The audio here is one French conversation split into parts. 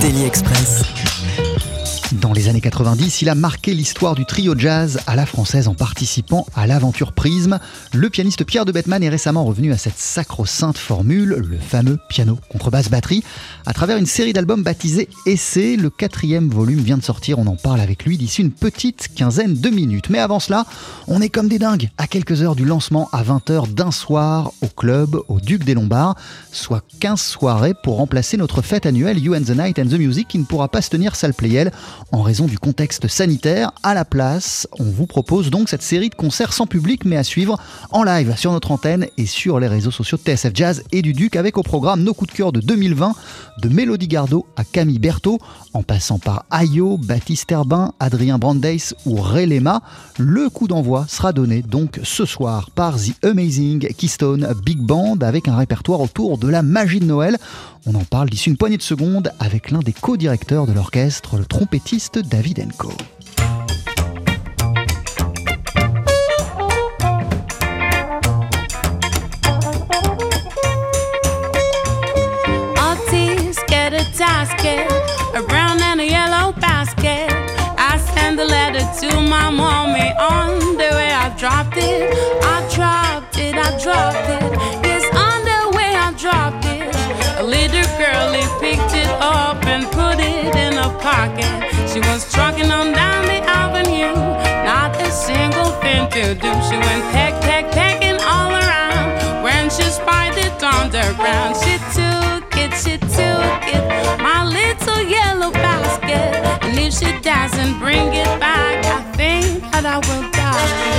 Daily Express. Dans les années 90, il a marqué l'histoire du trio jazz à la française en participant à l'aventure Prisme. Le pianiste Pierre de Bettman est récemment revenu à cette sacro-sainte formule, le fameux piano contrebasse batterie, à travers une série d'albums baptisés Essai. Le quatrième volume vient de sortir, on en parle avec lui d'ici une petite quinzaine de minutes. Mais avant cela, on est comme des dingues à quelques heures du lancement à 20h d'un soir au club au Duc des Lombards, soit 15 soirées pour remplacer notre fête annuelle You and the Night and the Music qui ne pourra pas se tenir salle Playel en raison du contexte sanitaire. À la place, on vous propose donc cette série de concerts sans public mais à suivre en live sur notre antenne et sur les réseaux sociaux de TSF Jazz et du Duc avec au programme nos coups de cœur de 2020 de Mélodie Gardot à Camille Berthaud en passant par Ayo, Baptiste Herbin, Adrien Brandeis ou Ray Lema. Le coup d'envoi sera donné donc ce soir par The Amazing Keystone Big Band avec un répertoire autour de la magie de Noël. On en parle d'ici une poignée de secondes avec l'un des co-directeurs de l'orchestre, le trompettiste David Enco. A brown and a yellow basket. I send a letter to my mommy on the way I dropped it. I dropped it, I dropped it. Yes, on the way I dropped it. A little girlie picked it up and put it in a pocket. She was trucking on down the avenue, not a single thing to do. She went peck, peck, pecking all around. When she spied it on the ground, she took it, she took it, my little yellow basket. And if she doesn't bring it back, I think that I will die.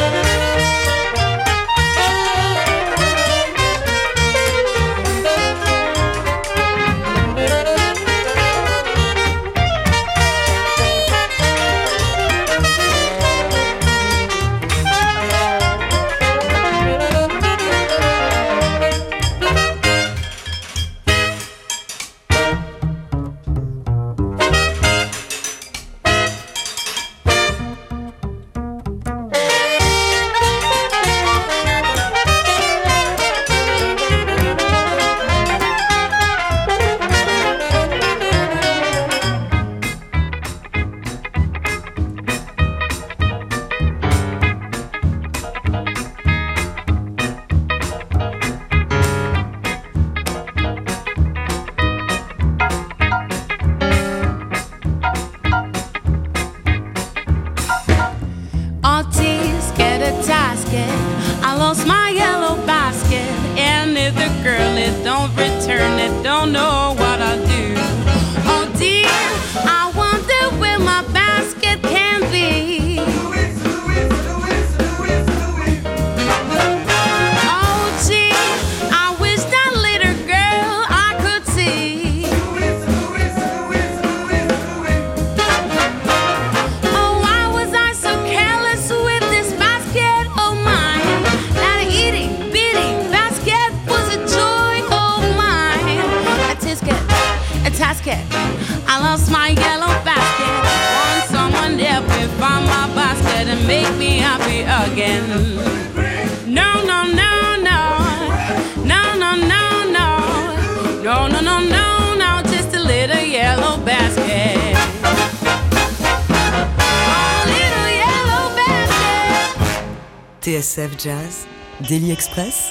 TSF Jazz. Daily Express.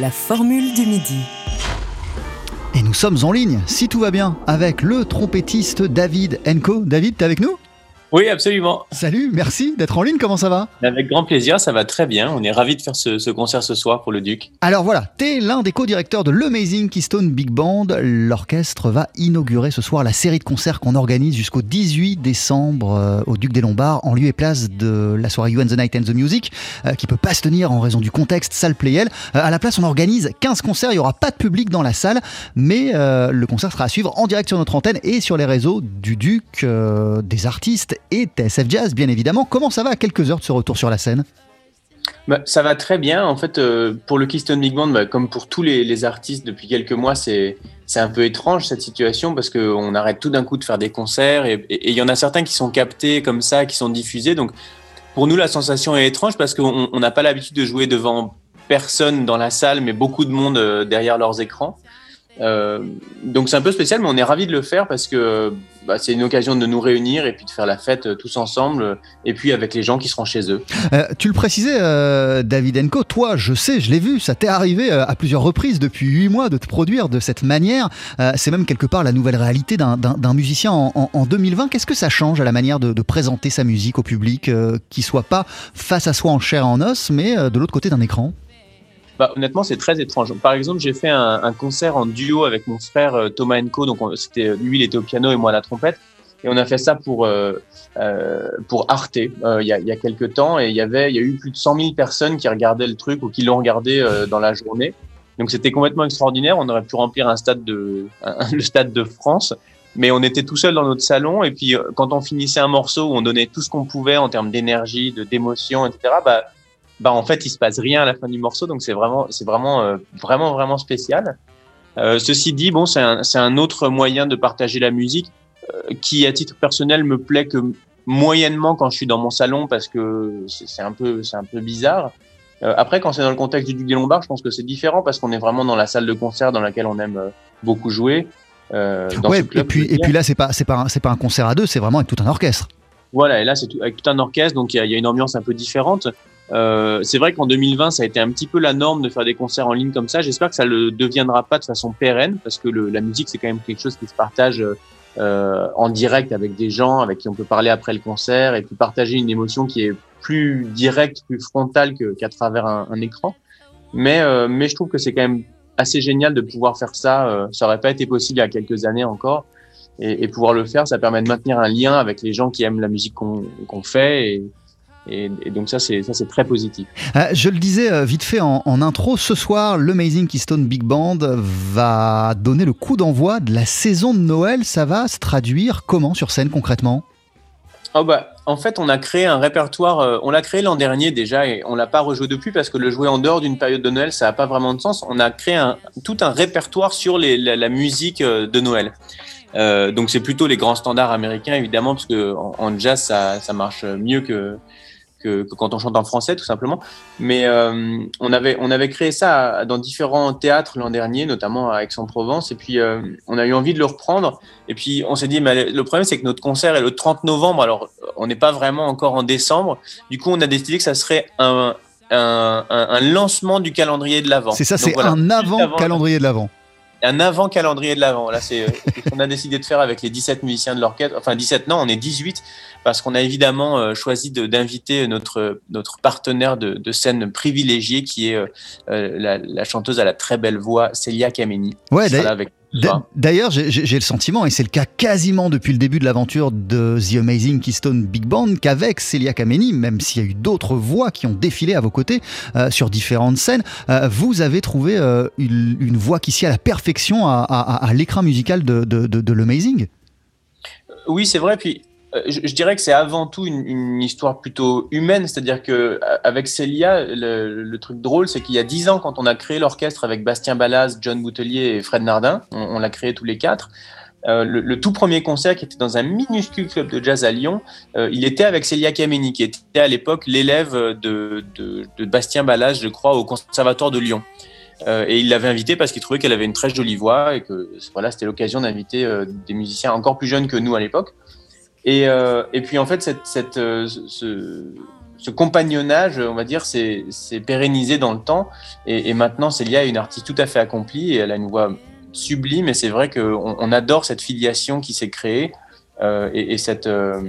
La formule du midi. Et nous sommes en ligne, si tout va bien, avec le trompettiste David Enco. David, t'es avec nous? Oui, absolument. Salut, merci d'être en ligne, comment ça va? Avec grand plaisir, ça va très bien. On est ravis de faire ce, ce concert ce soir pour le Duc. Alors voilà, t'es l'un des co-directeurs de l'Amazing Keystone Big Band. L'orchestre va inaugurer ce soir la série de concerts qu'on organise jusqu'au 18 décembre euh, au Duc des Lombards, en lieu et place de la soirée You and the Night and the Music, euh, qui peut pas se tenir en raison du contexte salle Playel. Euh, à la place, on organise 15 concerts, il y aura pas de public dans la salle, mais le concert sera à suivre en direct sur notre antenne et sur les réseaux du Duc, des artistes et TSF Jazz, bien évidemment. Comment ça va à quelques heures de ce retour sur la scène? Bah, ça va très bien. En fait, euh, pour le Keystone Big Band, bah, comme pour tous les, les artistes depuis quelques mois, c'est un peu étrange cette situation parce qu'on arrête tout d'un coup de faire des concerts et il y en a certains qui sont captés comme ça, qui sont diffusés. Donc, pour nous, la sensation est étrange parce qu'on on n'a pas l'habitude de jouer devant personne dans la salle, mais beaucoup de monde euh, derrière leurs écrans. Euh, donc c'est un peu spécial, mais on est ravis de le faire parce que bah, c'est une occasion de nous réunir et puis de faire la fête euh, tous ensemble euh, et puis avec les gens qui seront chez eux. Euh, tu le précisais, euh, David Enco, toi, je sais, je l'ai vu, ça t'est arrivé à plusieurs reprises depuis huit mois de te produire de cette manière. C'est même quelque part la nouvelle réalité d'un- musicien en, en- en 2020. Qu'est-ce que ça change à la manière de, de présenter sa musique au public, qui soit pas face à soi en chair et en os, mais de l'autre côté d'un écran? Bah, honnêtement, c'est très étrange. Par exemple, j'ai fait un, un concert en duo avec mon frère euh, Thomas Enco. Donc, on- c'était lui, il était au piano et moi à la trompette. Et on a fait ça pour euh, euh, pour Arte euh, il y, a, il y a quelques temps. Et il y avait, il y a eu plus de 100 000 personnes qui regardaient le truc ou qui l'ont regardé euh, dans la journée. Donc, c'était complètement extraordinaire. On aurait pu remplir un stade de un- le stade de France. Mais on était tout seul dans notre salon. Et puis, euh, quand on finissait un morceau on donnait tout ce qu'on pouvait en termes d'énergie, de d'émotion, etc. Bah bah en fait il se passe rien à la fin du morceau donc c'est vraiment c'est vraiment euh, vraiment vraiment spécial euh, ceci dit bon c'est un, c'est un autre moyen de partager la musique euh, qui à titre personnel me plaît que moyennement quand je suis dans mon salon parce que c'est un peu c'est un peu bizarre après quand c'est dans le contexte du Duc des Lombards je pense que c'est différent parce qu'on est vraiment dans la salle de concert dans laquelle on aime beaucoup jouer euh, dans Ouais, club, et puis, et puis là, c'est pas, c'est pas, un- c'est pas un concert à deux, c'est vraiment avec tout un orchestre. Voilà, et là, c'est avec tout un orchestre, donc il y, a- il y a une ambiance un peu différente. Euh, c'est vrai qu'en 2020, ça a été un petit peu la norme de faire des concerts en ligne comme ça. J'espère que ça le deviendra pas de façon pérenne, parce que le, la musique, c'est quand même quelque chose qui se partage euh, en direct avec des gens, avec qui on peut parler après le concert, et puis partager une émotion qui est plus directe, plus frontale qu'à travers un, un écran. Mais, euh, mais je trouve que c'est quand même assez génial de pouvoir faire ça. Euh, ça aurait pas été possible il y a quelques années encore et, et pouvoir le faire, ça permet de maintenir un lien avec les gens qui aiment la musique qu'on qu'on fait. Et, et, et donc ça, c'est ça, c'est très positif. Euh, je le disais euh, vite fait en, en intro, ce soir, l'Amazing Keystone Big Band va donner le coup d'envoi de la saison de Noël. Ça va se traduire comment sur scène concrètement? Oh bah, en fait, on a créé un répertoire. euh, on l'a créé l'an dernier déjà et on l'a pas rejoué depuis parce que le jouer en dehors d'une période de Noël, ça n'a pas vraiment de sens. On a créé un, tout un répertoire sur les, la, la musique de Noël. Euh, donc c'est plutôt les grands standards américains évidemment parce que en, en jazz ça, ça marche mieux que, que que quand on chante en français tout simplement. Mais euh, on avait on avait créé ça dans différents théâtres l'an dernier, notamment à Aix-en-Provence. Et puis euh, on a eu envie de le reprendre. Et puis on s'est dit, mais le problème c'est que notre concert est le 30 novembre. Alors on n'est pas vraiment encore en décembre. Du coup on a décidé que ça serait un un, lancement du calendrier de l'avant. C'est ça, c'est voilà, un juste avant avant- calendrier de l'avant. Un avant calendrier de l'avant. Là, c'est euh, ce qu'on a décidé de faire avec les 17 musiciens de l'orchestre. Enfin, 17, non, on est 18 parce qu'on a évidemment euh, choisi d'inviter notre, notre partenaire de, de scène privilégié qui est euh, la, la chanteuse à la très belle voix Célia Kameni. Ouais, d'ailleurs- D'ailleurs, j'ai le sentiment, et c'est le cas quasiment depuis le début de l'aventure de The Amazing Keystone Big Band, qu'avec Celia Kameni, même s'il y a eu d'autres voix qui ont défilé à vos côtés euh, sur différentes scènes, euh, vous avez trouvé euh, une, une voix qui sied à la perfection à, à- à l'écran musical de, de, de, de l'Amazing. Oui, c'est vrai. Puis, je, je dirais que c'est avant tout une, histoire plutôt humaine. C'est-à-dire que euh, avec Célia, le, truc drôle, c'est qu'il y a dix ans, quand on a créé l'orchestre avec Bastien Ballas, John Boutelier et Fred Nardin, on, l'a créé tous les quatre. euh, le, tout premier concert qui était dans un minuscule club de jazz à Lyon, euh, il était avec Célia Kameni, qui était à l'époque l'élève de, Bastien Ballas, je crois, au Conservatoire de Lyon. Euh, et il l'avait invitée parce qu'il trouvait qu'elle avait une très jolie voix et que voilà, c'était l'occasion d'inviter euh, des musiciens encore plus jeunes que nous à l'époque. Et, euh, et puis en fait, cette, cette, euh, ce, ce compagnonnage, on va dire, s'est pérennisé dans le temps. Et, et maintenant, Célia est une artiste tout à fait accomplie et elle a une voix sublime. Et c'est vrai qu'on on adore cette filiation qui s'est créée euh, et, et cette, euh,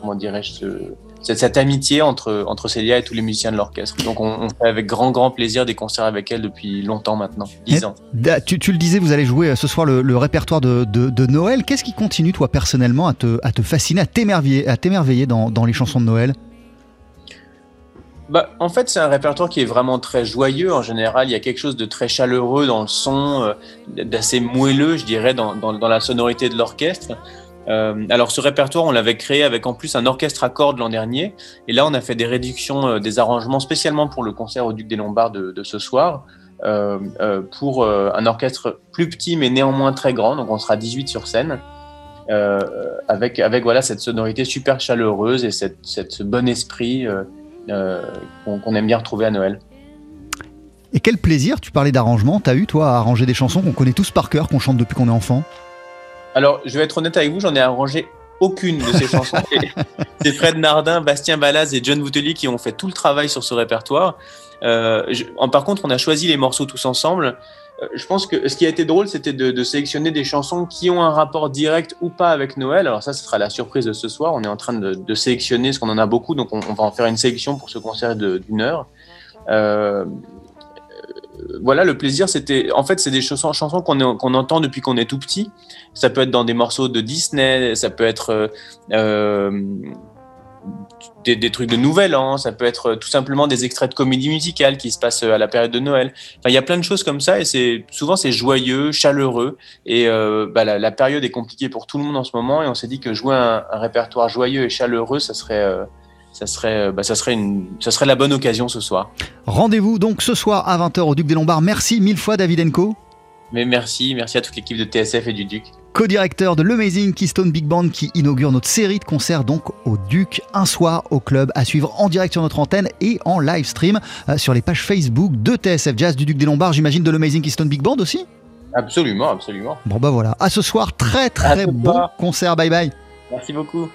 comment dirais-je, ce- cette, cette amitié entre, entre Célia et tous les musiciens de l'orchestre. Donc on, on fait avec grand, grand plaisir des concerts avec elle depuis longtemps maintenant, 10 ans. Tu, tu le disais, vous allez jouer euh, ce soir le, le répertoire de, de- de Noël. Qu'est-ce qui continue, toi, personnellement, à te, à te fasciner, à t'émerveiller, à t'émerveiller dans, dans les chansons de Noël? Bah, en fait, c'est un répertoire qui est vraiment très joyeux en général. Il y a quelque chose de très chaleureux dans le son, euh, d'assez moelleux, je dirais, dans, dans, dans la sonorité de l'orchestre. Euh, alors, ce répertoire, on l'avait créé avec en plus un orchestre à cordes l'an dernier. Et là, on a fait des réductions, euh, des arrangements spécialement pour le concert au Duc des Lombards de, ce soir, euh, pour un orchestre plus petit mais néanmoins très grand. Donc, on sera 18 sur scène. avec, voilà, cette sonorité super chaleureuse et cette, ce bon esprit qu'on qu'on aime bien retrouver à Noël. Et quel plaisir, tu parlais d'arrangement, t'as eu, toi, à arranger des chansons qu'on connaît tous par cœur, qu'on chante depuis qu'on est enfant? Alors, je vais être honnête avec vous, j'en ai arrangé aucune de ces chansons. C'est- Fred Nardin, Bastien Balaz et John Bouteli qui ont fait tout le travail sur ce répertoire. Euh, je- en- par contre, on a choisi les morceaux tous ensemble. Euh, je pense que ce qui a été drôle, c'était de, de sélectionner des chansons qui ont un rapport direct ou pas avec Noël. Alors ça, ce sera la surprise de ce soir. On est en train de, de sélectionner, parce qu'on en a beaucoup, donc on, on va en faire une sélection pour ce concert d'une heure. Euh, voilà, le plaisir, c'était. En fait, c'est des chansons, chansons qu'on entend depuis qu'on est tout petit. Ça peut être dans des morceaux de Disney, ça peut être euh, euh, des, trucs de Nouvel An, ça peut être tout simplement des extraits de comédie musicale qui se passent à la période de Noël. Enfin, il y a plein de choses comme ça et c'est souvent c'est joyeux, chaleureux et euh, bah, la, période est compliquée pour tout le monde en ce moment et on s'est dit que jouer un, répertoire joyeux et chaleureux, ça serait euh, ça serait, bah, ça, serait une, ça serait la bonne occasion ce soir. Rendez-vous donc ce soir à 20h au Duc des Lombards. Merci mille fois, David Enco. Mais merci, merci à toute l'équipe de TSF et du Duc. co-directeur de l'Amazing Keystone Big Band qui inaugure notre série de concerts donc au Duc un soir au club à suivre en direct sur notre antenne et en live stream euh, sur les pages Facebook de TSF Jazz du Duc des Lombards, j'imagine de l'Amazing Keystone Big Band aussi? Absolument, absolument. Bon bah voilà, à ce soir, très très bon soir. concert, bye bye Merci beaucoup.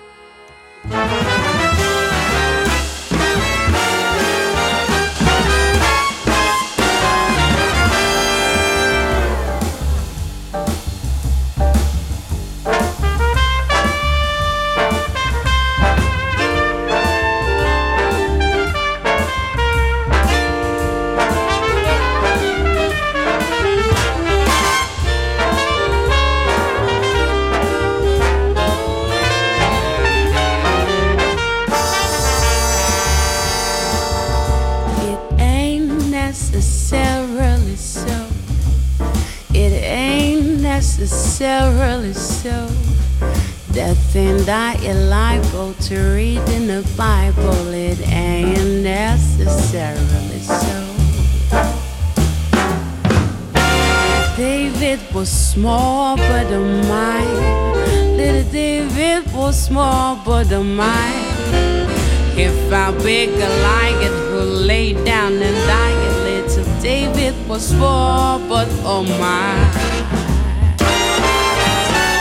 Small but a mind. He found big Goliath who laid down and died. Little David was small but oh my.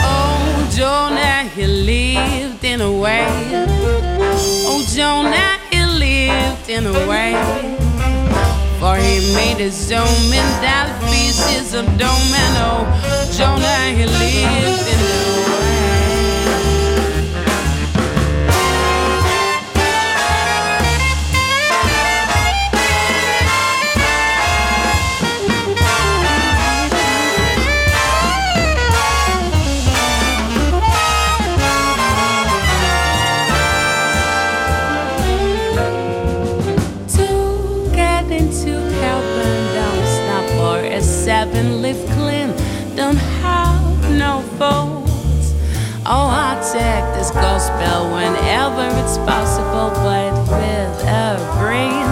Oh, Jonah, he lived in a way. Oh, Jonah, he lived in a way. For he made his home in that pieces of domino. Oh, Jonah, he lived in a way. It's possible but with a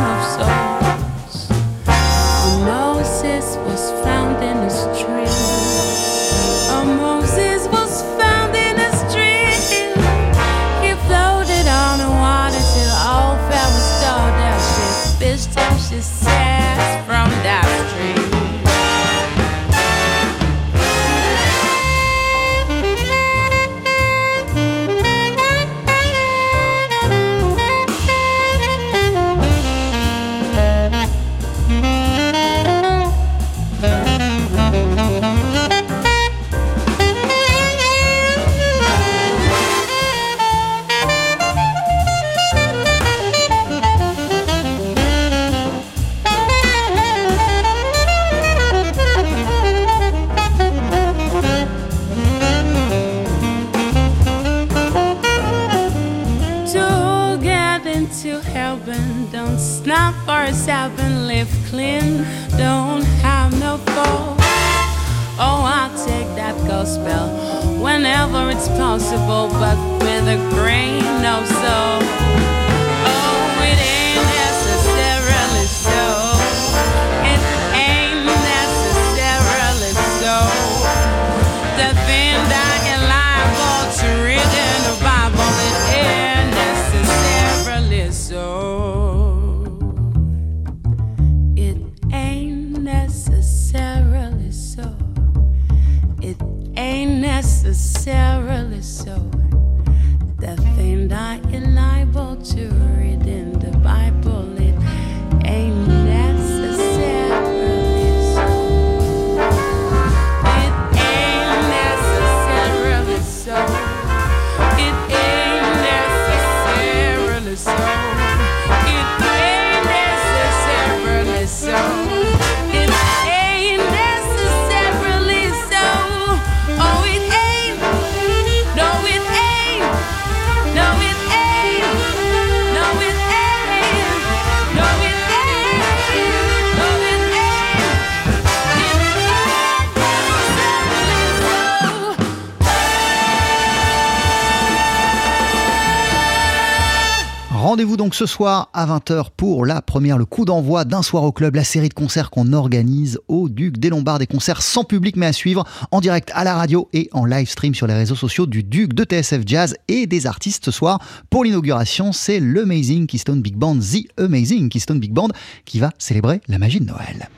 donc ce soir à 20h pour la première, le coup d'envoi d'un soir au club, la série de concerts qu'on organise au Duc des Lombards, des concerts sans public mais à suivre en direct à la radio et en live stream sur les réseaux sociaux du Duc de TSF Jazz et des artistes ce soir. Pour l'inauguration, c'est l'Amazing Keystone Big Band, The Amazing Keystone Big Band, qui va célébrer la magie de Noël.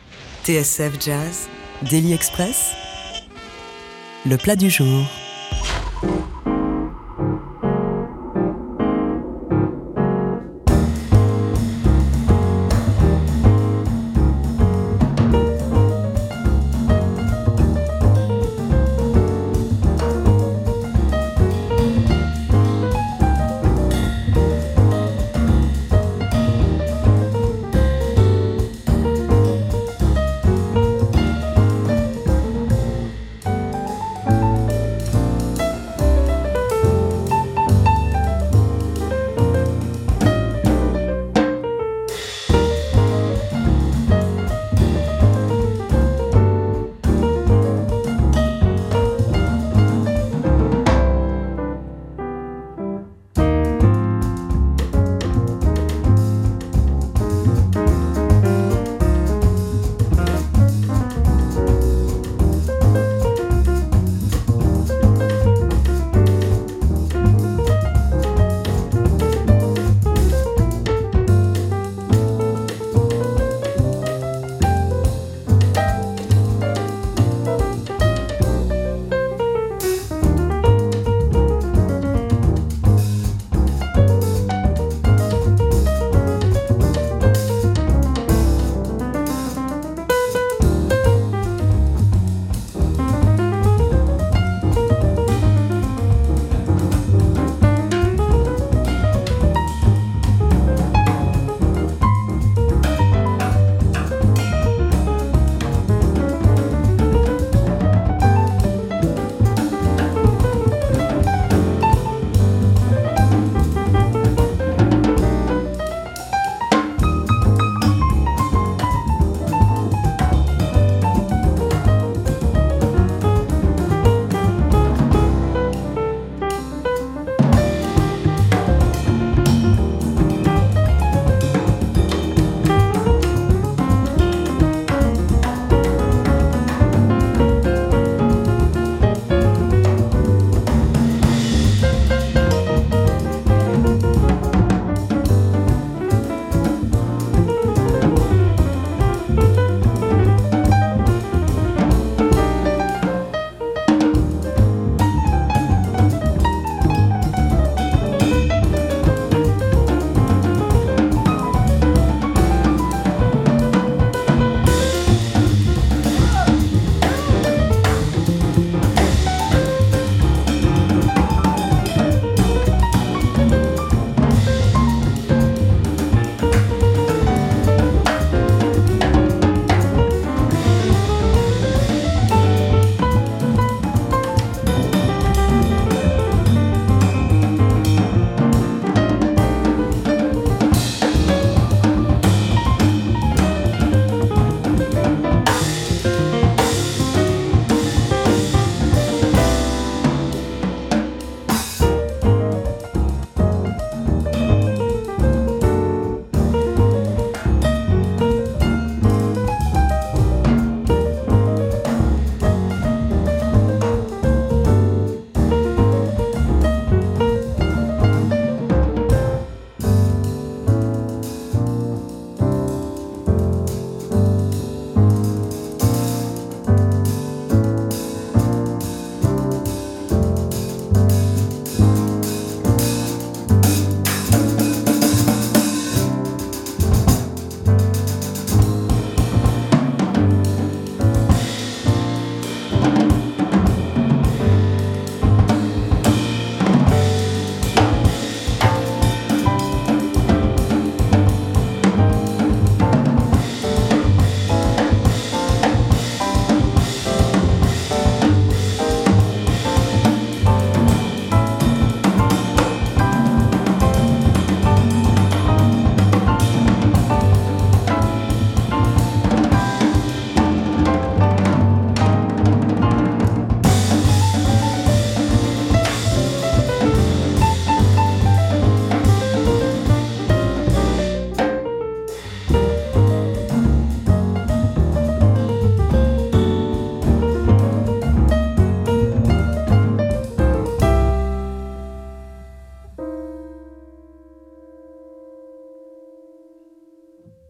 TSF Jazz, Daily Express, le plat du jour.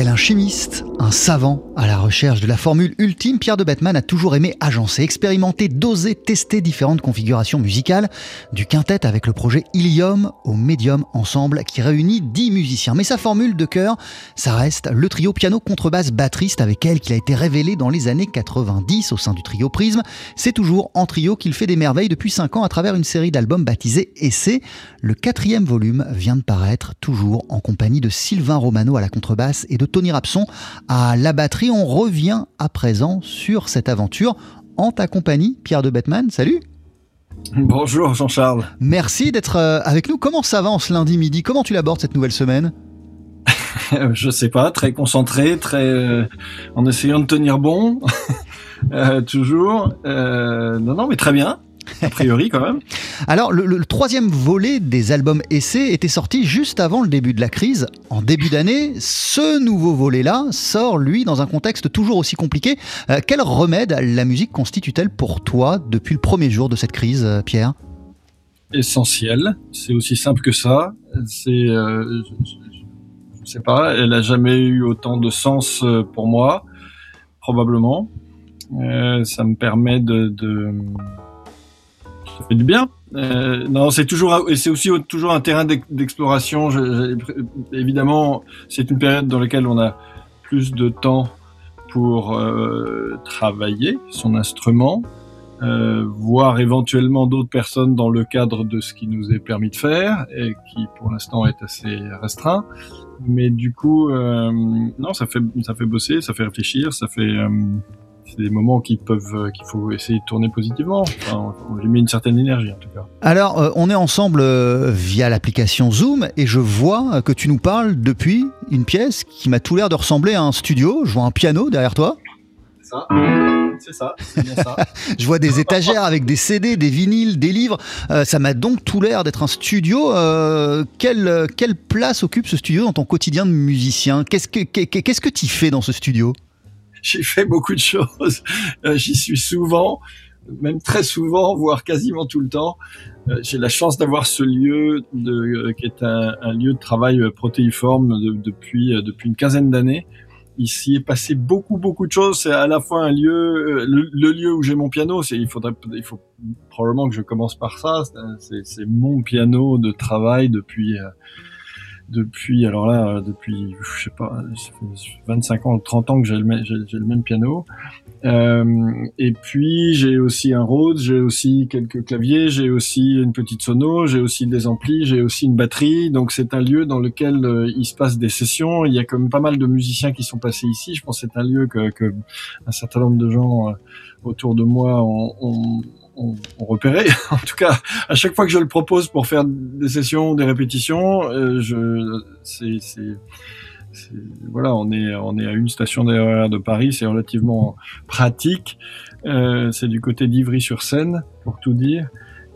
Tel un chimiste, un savant à la recherche de la formule ultime, Pierre de Bettman a toujours aimé agencer, expérimenter, doser, tester différentes configurations musicales, du quintet avec le projet Ilium au médium ensemble qui réunit 10 musiciens. Mais sa formule de cœur, ça reste le trio piano contrebasse batteriste avec elle qu'il a été révélé dans les années 90 au sein du trio Prisme. C'est toujours en trio qu'il fait des merveilles depuis 5 ans à travers une série d'albums baptisés Essai. Le quatrième volume vient de paraître, toujours en compagnie de Sylvain Romano à la contrebasse et de Tony Rapson à la batterie. On revient à présent sur cette aventure en ta compagnie, Pierre de Bettman. Salut Bonjour Jean-Charles. Merci d'être euh, avec nous. Comment ça va en ce lundi midi? Comment tu l'abordes cette nouvelle semaine? Je sais pas, très concentré, très euh, en essayant de tenir bon, euh, toujours. Euh, non, non, mais très bien a priori quand même. Alors, le, le, troisième volet des albums essais était sorti juste avant le début de la crise. En début d'année, ce nouveau volet-là sort, lui, dans un contexte toujours aussi compliqué. Euh, quel remède la musique constitue-t-elle pour toi depuis le premier jour de cette crise, euh, Pierre? Essentiel. C'est aussi simple que ça. C'est, euh, je, ne sais pas, elle a jamais eu autant de sens pour moi, probablement. Euh, ça me permet de, de ça fait du bien. Euh, non, c'est toujours c'est aussi toujours un terrain d'exploration. évidemment, c'est une période dans laquelle on a plus de temps pour euh, travailler son instrument, euh, voir éventuellement d'autres personnes dans le cadre de ce qui nous est permis de faire et qui pour l'instant est assez restreint. Mais du coup, euh, non, ça fait ça fait bosser, ça fait réfléchir, ça fait c'est des moments qui peuvent, euh, qu'il faut essayer de tourner positivement. Enfin, on lui met une certaine énergie en tout cas. Alors, euh, on est ensemble euh, via l'application Zoom et je vois que tu nous parles depuis une pièce qui m'a tout l'air de ressembler à un studio. Je vois un piano derrière toi. C'est ça. C'est ça, c'est bien ça. je vois des étagères avec des CD, des vinyles, des livres. Euh, ça m'a donc tout l'air d'être un studio. Euh, quelle, quelle place occupe ce studio dans ton quotidien de musicien? Qu'est-ce que qu'est-ce que tu fais dans ce studio? J'y fais beaucoup de choses. Euh, J'y suis souvent, même très souvent, voire quasiment tout le temps. Euh, J'ai la chance d'avoir ce lieu de, euh, qui est un, lieu de travail protéiforme de, depuis, depuis une quinzaine d'années. Ici est passé beaucoup beaucoup de choses. C'est à la fois un lieu, le, lieu où j'ai mon piano. Il faudrait, il faut probablement que je commence par ça. C'est mon piano de travail depuis depuis, alors là, depuis, je sais pas, 25 ans, 30 ans que j'ai le, j'ai le même piano. Euh, et puis, j'ai aussi un Rhodes, j'ai aussi quelques claviers, j'ai aussi une petite sono, j'ai aussi des amplis, j'ai aussi une batterie. Donc, c'est un lieu dans lequel euh, il se passe des sessions. Il y a quand même pas mal de musiciens qui sont passés ici. Je pense que c'est un lieu que, que, un certain nombre de gens euh, autour de moi ont, ont on, on repérait. en tout cas, à chaque fois que je le propose pour faire des sessions, des répétitions, euh, je, c'est, voilà, on est, on est à une station d'erreur de Paris, c'est relativement pratique. Euh, c'est du côté d'Ivry-sur-Seine, pour tout dire.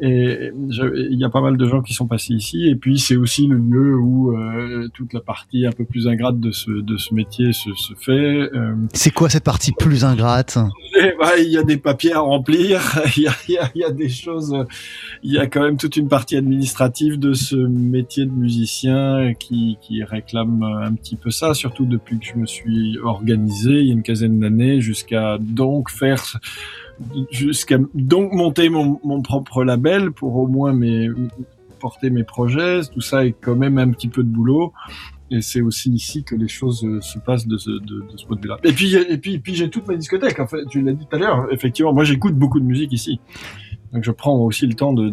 Et il y a pas mal de gens qui sont passés ici. Et puis c'est aussi le lieu où euh, toute la partie un peu plus ingrate de ce, de ce métier se, se fait. Euh... C'est quoi cette partie plus ingrate? Bah, Il y a des papiers à remplir, il y a, y, a, y a, des choses. Il y a quand même toute une partie administrative de ce métier de musicien qui, qui réclame un petit peu ça, surtout depuis que je me suis organisé il y a une quinzaine d'années, jusqu'à donc faire jusqu'à donc monter mon, mon, propre label pour au moins mes, porter mes projets. Tout ça est quand même un petit peu de boulot. Et c'est aussi ici que les choses se passent de ce, point de vue-là. Et puis, et puis, et puis j'ai toute ma discothèque. En fait, tu l'as dit tout à l'heure. Effectivement, moi, j'écoute beaucoup de musique ici. Donc je prends aussi le temps de,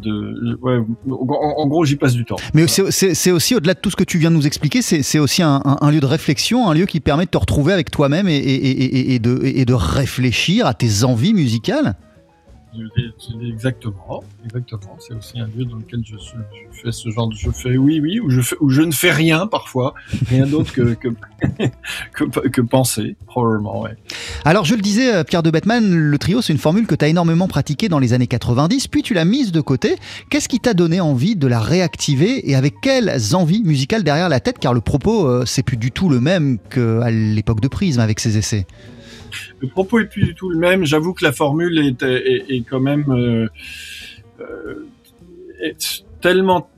en, gros j'y passe du temps. Mais c'est aussi au-delà de tout ce que tu viens de nous expliquer, c'est aussi un, lieu de réflexion, un lieu qui permet de te retrouver avec toi-même et de réfléchir à tes envies musicales. Exactement, exactement. C'est aussi un lieu dans lequel je, fais ce genre de, je fais oui, oui, où je ne fais rien parfois, rien d'autre que que, penser, probablement. Alors je le disais, Pierre de Bettman, le trio, c'est une formule que tu as énormément pratiquée dans les années 90, puis tu l'as mise de côté. Qu'est-ce qui t'a donné envie de la réactiver et avec quelles envies musicales derrière la tête? Car le propos, euh, c'est plus du tout le même qu'à l'époque de Prisme avec ses essais. Le propos est plus du tout le même. J'avoue que la formule est, quand même euh, euh, tellement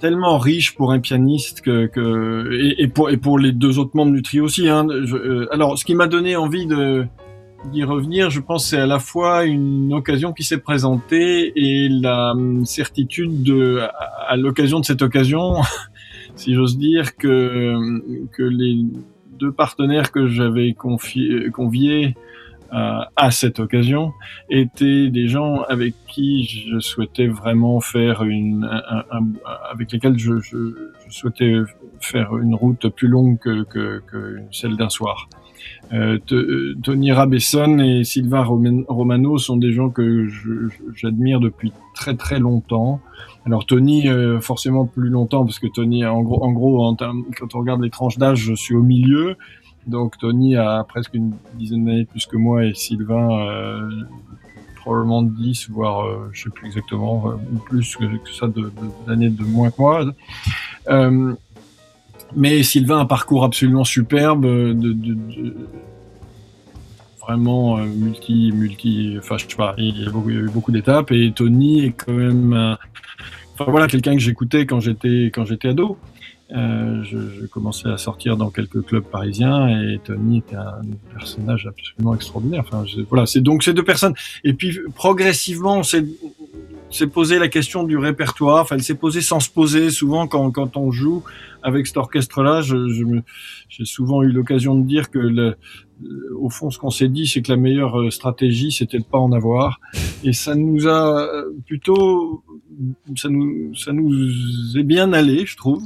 tellement riche pour un pianiste que, et, pour et pour les deux autres membres du trio aussi. Hein. Euh, alors, ce qui m'a donné envie d'y revenir, je pense, c'est à la fois une occasion qui s'est présentée et la hum, certitude de, à, à l'occasion de cette occasion, si j'ose dire, que que les deux partenaires que j'avais conviés euh, à cette occasion étaient des gens avec qui je souhaitais vraiment faire une, un, un, avec lesquels je, souhaitais faire une route plus longue que celle d'un soir. Euh, Tony Rabesson et Sylvain Romano sont des gens que j'admire depuis très très longtemps. Alors Tony, euh, forcément plus longtemps parce que Tony, en gros, en gros, quand on regarde les tranches d'âge, je suis au milieu. Donc Tony a presque une dizaine d'années plus que moi et Sylvain euh, probablement 10, voire euh, je sais plus exactement, euh, plus que, que ça d'années de, de, de, moins que moi. Euh, mais Sylvain a un parcours absolument superbe, de, de, de vraiment euh, multi, multi, enfin je sais pas, il y a, eu beaucoup d'étapes et Tony est quand même, enfin voilà, quelqu'un que j'écoutais quand j'étais quand j'étais ado. Euh, je, je, commençais à sortir dans quelques clubs parisiens et Tony était un personnage absolument extraordinaire. Enfin, voilà, c'est donc ces deux personnes. Et puis progressivement, on s'est s'est posé la question du répertoire. Enfin, elle s'est posée sans se poser. Souvent, quand, quand on joue avec cet orchestre-là, je, je j'ai souvent eu l'occasion de dire que le, au fond, ce qu'on s'est dit, c'est que la meilleure stratégie, c'était de pas en avoir. Et ça nous a plutôt ça nous, ça nous est bien allé, je trouve.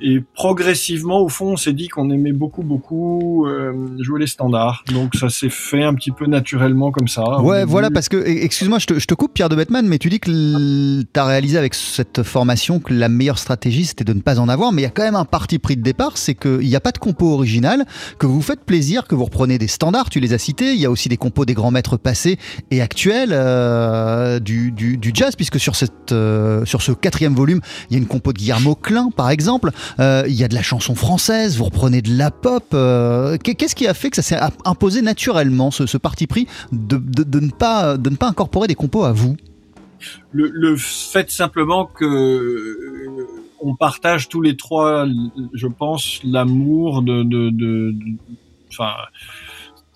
Et progressivement, au fond, on s'est dit qu'on aimait beaucoup, beaucoup euh, jouer les standards. Donc ça s'est fait un petit peu naturellement comme ça. Ouais, voilà, parce que, excuse-moi, je te, je te, coupe, Pierre de Bettman, mais tu dis que tu as réalisé avec cette formation que la meilleure stratégie, c'était de ne pas en avoir. Mais il y a quand même un parti pris de départ, c'est qu'il n'y a pas de compo original, que vous faites plaisir, que vous reprenez des standards, tu les as cités. Il y a aussi des compos des grands maîtres passés et actuels euh, du, du, du, jazz, puisque sur cette euh, sur ce quatrième volume, il y a une compo de Guillermo Klein, par exemple. Euh, il y a de la chanson française, vous reprenez de la pop. Euh, Qu'est-ce qui a fait que ça s'est imposé naturellement, ce, parti pris de, de, ne pas, de ne pas incorporer des compos à vous? Le, fait simplement que on partage tous les trois, je pense, l'amour de, de, enfin,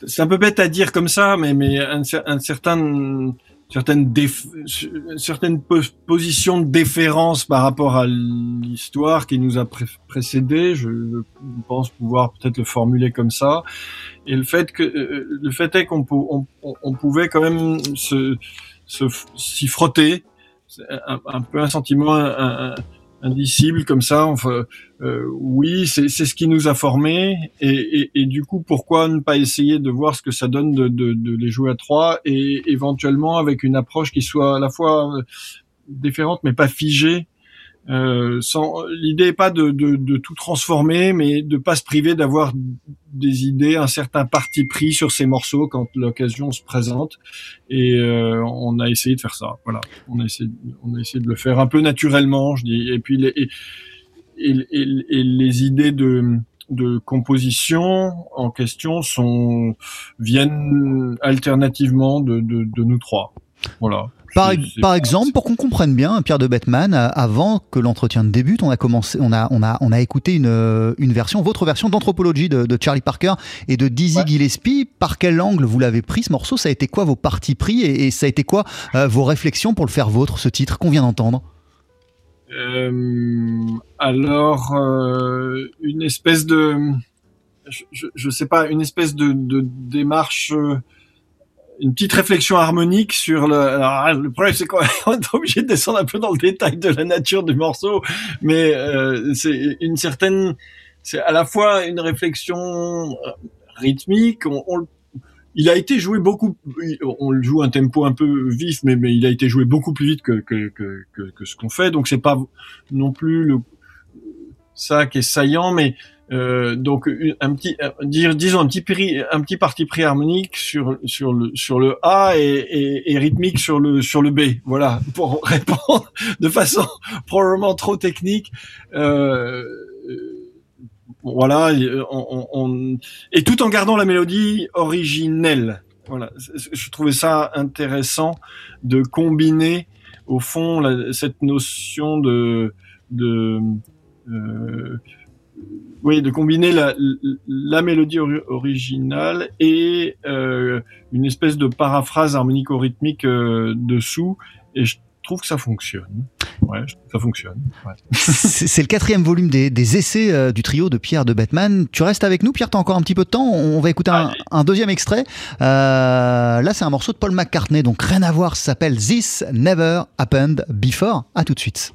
c'est un peu bête à dire comme ça, mais mais un certain certaines certaines positions de déférence par rapport à l'histoire qui nous a pré précédé. Je, pense pouvoir peut-être le formuler comme ça. Et le fait que le fait est qu'on on, on pouvait quand même se s'y frotter. Un, un, peu un sentiment un, indicible comme ça. Enfin, euh, oui, c'est ce qui nous a formés et, et, du coup, pourquoi ne pas essayer de voir ce que ça donne de, de, de, les jouer à trois et éventuellement avec une approche qui soit à la fois euh, différente mais pas figée. Euh, sans l'idée est pas de, de, de, tout transformer, mais de pas se priver d'avoir des idées, un certain parti pris sur ces morceaux quand l'occasion se présente. Et euh, on a essayé de faire ça. Voilà, on a essayé, on a essayé de le faire un peu naturellement, je dis. Et puis les, et, et les idées de de composition en question sont viennent alternativement de, de, de nous trois. Voilà. Par, par exemple, pour qu'on comprenne bien, Pierre de Bettman, avant que l'entretien ne débute, on a commencé, on a, on a, on a écouté une, une version, votre version d'anthropologie de, de, Charlie Parker et de Dizzy ouais. Gillespie. Par quel angle vous l'avez pris ce morceau? Ça a été quoi vos partis pris et, et, ça a été quoi euh, vos réflexions pour le faire vôtre, ce titre qu'on vient d'entendre? Euh, Alors, euh, une espèce de, je, je, je, sais pas, une espèce de, de démarche une petite réflexion harmonique sur le. Alors, le problème, c'est qu'on est obligé de descendre un peu dans le détail de la nature du morceau, mais euh, c'est une certaine. C'est à la fois une réflexion rythmique. On, on, il a été joué beaucoup. On le joue un tempo un peu vif, mais, mais il a été joué beaucoup plus vite que que que, que, que ce qu'on fait. Donc c'est pas non plus le ça qui est saillant, mais euh, donc un petit, dire, disons un petit prix, un petit parti pris harmonique sur sur le sur le A et, et, et, rythmique sur le sur le B. Voilà pour répondre de façon probablement trop technique. Euh, voilà, on, et tout en gardant la mélodie originelle. Voilà, je trouvais ça intéressant de combiner au fond cette notion de, de euh, oui, de combiner la, la mélodie originale et euh, une espèce de paraphrase harmonico-rythmique euh, dessous, et je trouve que ça fonctionne. Ouais, ça fonctionne. Ouais. C'est le quatrième volume des, des essais euh, du trio de Pierre de Batman. Tu restes avec nous, Pierre, t'as encore un petit peu de temps. On va écouter un, un, deuxième extrait. Là, c'est un morceau de Paul McCartney, donc rien à voir. Ça s'appelle This Never Happened Before. À tout de suite.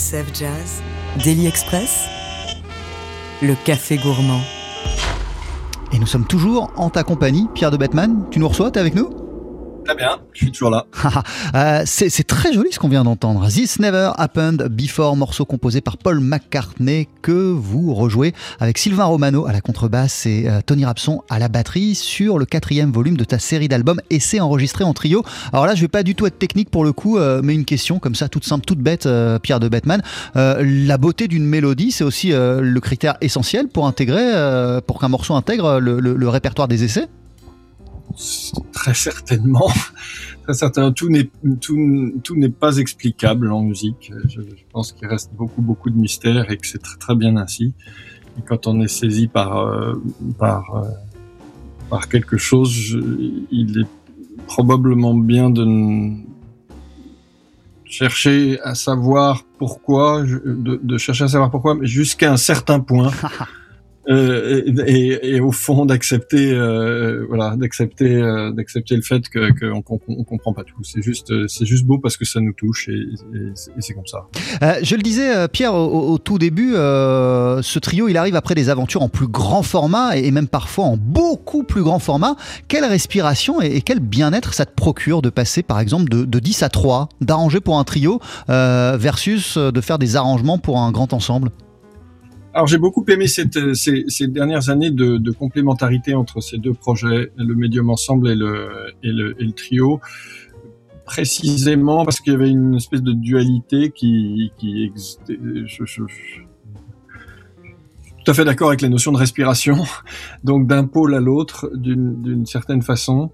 TSF Jazz, Daily Express, le café gourmand. Et nous sommes toujours en ta compagnie, Pierre de Batman. Tu nous reçois, t'es avec nous? Très bien, je suis toujours là. euh, c'est très joli ce qu'on vient d'entendre. This Never Happened Before, morceau composé par Paul McCartney que vous rejouez avec Sylvain Romano à la contrebasse et euh, Tony Rapson à la batterie sur le quatrième volume de ta série d'albums Essai enregistré en trio. Alors là, je vais pas du tout être technique pour le coup, euh, mais une question comme ça, toute simple, toute bête, Pierre de Batman. la beauté d'une mélodie, c'est aussi le critère essentiel pour intégrer, pour qu'un morceau intègre le répertoire des essais? Très certainement. Très certainement. Tout n'est tout, tout n'est pas explicable en musique. Je, pense qu'il reste beaucoup beaucoup de mystères et que c'est très très bien ainsi. Et quand on est saisi par euh, par euh, par quelque chose, il est probablement bien de chercher à savoir pourquoi, de, de chercher à savoir pourquoi, mais jusqu'à un certain point. Euh, et, au fond d'accepter euh, voilà d'accepter euh, d'accepter le fait qu'on on, comprend pas tout. C'est juste c'est juste beau parce que ça nous touche et, c'est comme ça. Je le disais Pierre au, au tout début ce trio il arrive après des aventures en plus grand format et, même parfois en beaucoup plus grand format. Quelle respiration et, quel bien-être ça te procure de passer par exemple de, de 10 à 3 d'arranger pour un trio versus de faire des arrangements pour un grand ensemble? Alors j'ai beaucoup aimé cette, ces, ces, dernières années de, de, complémentarité entre ces deux projets, le médium ensemble et le, et le, et le trio, précisément parce qu'il y avait une espèce de dualité qui, qui existait. Je, je, je, tout à fait d'accord avec la notion de respiration, donc d'un pôle à l'autre d'une certaine façon.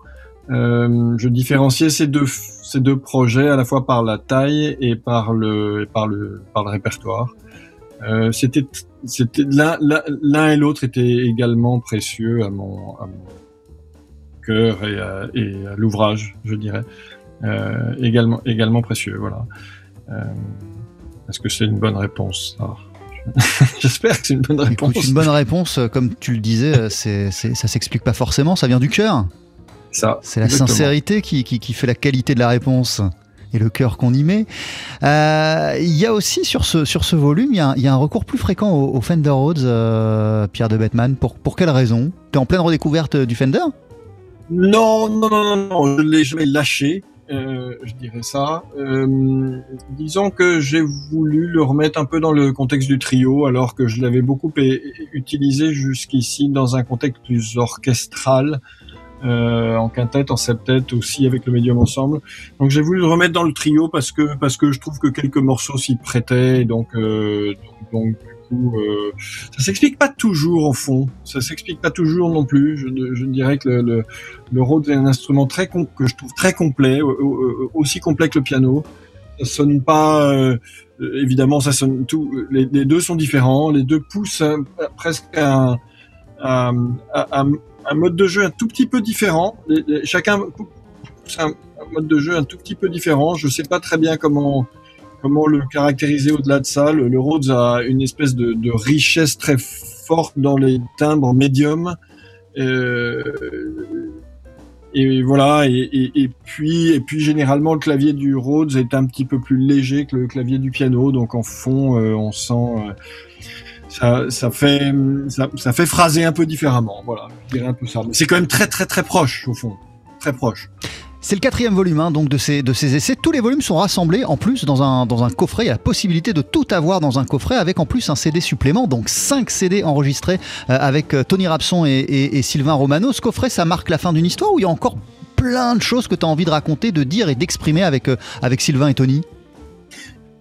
Euh, je différenciais ces deux, ces deux projets à la fois par la taille et par le, par le, par le répertoire. Euh, c'était c'était l'un et l'autre étaient également précieux à mon, à mon cœur et à, et à l'ouvrage, je dirais. Euh, également également précieux, voilà. Euh, Est-ce que c'est une bonne réponse J'espère que c'est une bonne réponse. Écoute, une bonne réponse, comme tu le disais, c'est, ça s'explique pas forcément, ça vient du cœur. Ça. C'est la sincérité qui, qui, qui fait la qualité de la réponse et le cœur qu'on y met. Euh, il y a aussi sur ce, sur ce volume, il y, a, un recours plus fréquent au, au Fender Rhodes, euh, Pierre de Batman. Pour, pour quelle raison? Tu es en pleine redécouverte du Fender? Non, non, non, non, je l'ai jamais lâché. Euh, je dirais ça. Euh, disons que j'ai voulu le remettre un peu dans le contexte du trio, alors que je l'avais beaucoup utilisé jusqu'ici dans un contexte plus orchestral euh, en quintette, en septette aussi avec le médium ensemble. Donc j'ai voulu le remettre dans le trio parce que parce que je trouve que quelques morceaux s'y prêtaient. Donc euh, donc, du coup, euh, ça s'explique pas toujours au fond. Ça s'explique pas toujours non plus. Je, je dirais que le, le, le Rhodes est un instrument très que je trouve très complet, aussi complet que le piano. Ça sonne pas euh, évidemment, ça sonne tout. Les, deux sont différents. Les deux poussent un, presque à, à, à, à un mode de jeu un tout petit peu différent. Chacun c'est un, un, mode de jeu un tout petit peu différent. Je sais pas très bien comment comment le caractériser au-delà de ça. Le, Rhodes a une espèce de, richesse très forte dans les timbres médiums. Euh, et voilà. Et, puis et puis généralement le clavier du Rhodes est un petit peu plus léger que le clavier du piano. Donc en fond, euh, on sent euh, ça, fait, ça, fait phraser un peu différemment. Voilà, je dirais un peu ça. C'est quand même très, très, très proche, au fond. Très proche. C'est le quatrième volume hein, donc de ces, de ces essais. Tous les volumes sont rassemblés en plus dans un, dans un coffret. Il y a la possibilité de tout avoir dans un coffret avec en plus un CD supplément. Donc 5 CD enregistrés euh, avec euh, Tony Rapson et Sylvain Romano. Ce coffret, ça marque la fin d'une histoire où il y a encore plein de choses que tu as envie de raconter, de dire et d'exprimer avec, euh, avec Sylvain et Tony?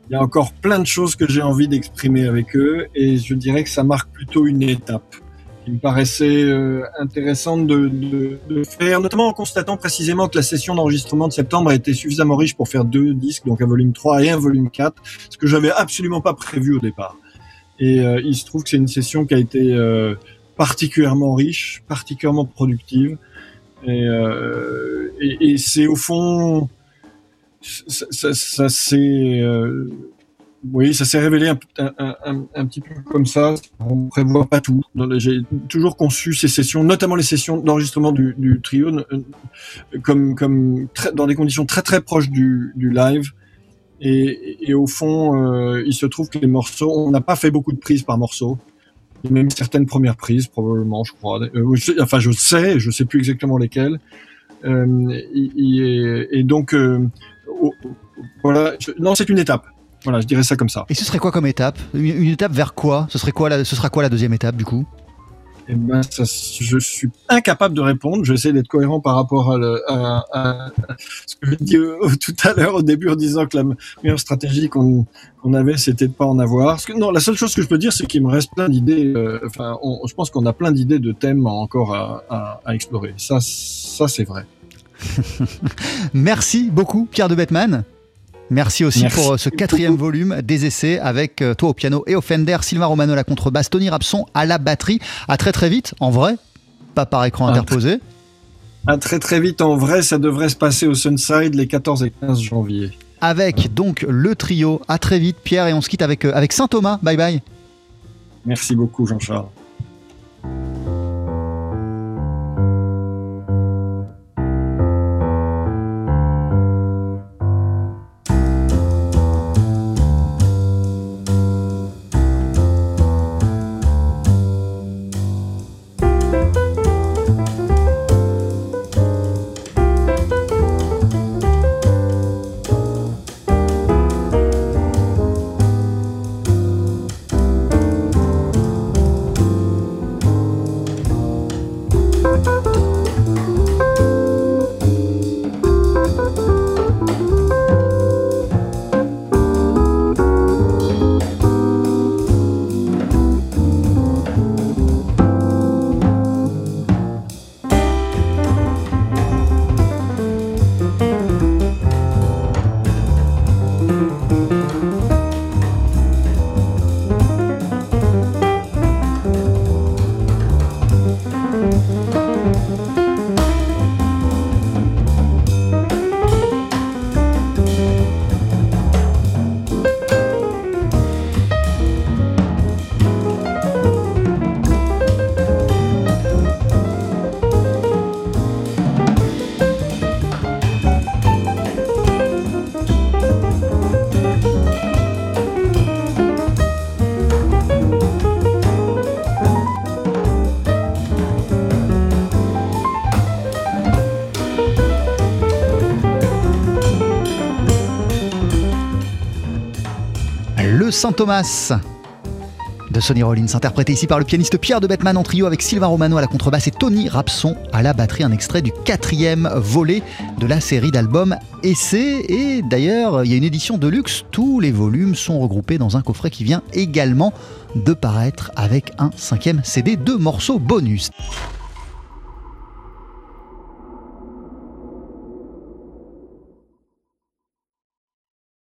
Il y a encore plein de choses que j'ai envie d'exprimer avec eux et je dirais que ça marque plutôt une étape qui me paraissait euh, intéressante de, de, de, faire, notamment en constatant précisément que la session d'enregistrement de septembre a été suffisamment riche pour faire deux disques, donc un volume 3 et un volume 4, ce que j'avais absolument pas prévu au départ. Et euh, il se trouve que c'est une session qui a été euh, particulièrement riche, particulièrement productive. Et, euh, et, et c'est au fond ça, ça, s'est euh, oui, ça s'est révélé un, un, un, petit peu comme ça. On prévoit pas tout. J'ai toujours conçu ces sessions, notamment les sessions d'enregistrement du, du, trio, comme, comme dans des conditions très très proches du, du live. Et, et au fond, euh, il se trouve que les morceaux, on n'a pas fait beaucoup de prises par morceau. A même certaines premières prises, probablement, je crois. Euh, enfin, je sais, je sais plus exactement lesquelles. Et, et- et donc, au- voilà. je- non, c'est une étape. Voilà, je dirais ça comme ça. Et ce serait quoi comme étape? Une, une étape vers quoi? Ce, serait quoi la, ce sera quoi la deuxième étape du coup? Eh ben, ça, je suis incapable de répondre. J'essaie d'être cohérent par rapport à, le- à- à- à ce que dit euh, tout à l'heure au début en disant que la meilleure stratégie qu'on avait, c'était de pas en avoir. Que, non, la seule chose que je peux dire, c'est qu'il me reste plein d'idées. euh, Enfin, on- je pense qu'on a plein d'idées de thèmes encore à, à- à explorer. Ça, ça c'est vrai. Merci beaucoup Pierre de Bettman. Merci aussi Merci pour euh, ce quatrième volume des essais avec euh, toi au piano et au Fender, Sylvain Romano à la contrebasse, Tony Rapson à la batterie. À très très vite, en vrai, pas par écran Ah, interposé. À très très vite, en vrai, ça devrait se passer au Sunside les 14 et 15 janvier. Avec donc le trio. À très vite Pierre et on se quitte avec, euh, avec Saint Thomas. Bye bye. Merci beaucoup, Jean-Charles. Saint Thomas de Sonny Rollins, interprété ici par le pianiste Pierre de Bettman en trio avec Sylvain Romano à la contrebasse et Tony Rapson à la batterie, un extrait du quatrième volet de la série d'albums Essai. Et d'ailleurs, il y a une édition de luxe, tous les volumes sont regroupés dans un coffret qui vient également de paraître avec un cinquième CD de morceaux bonus.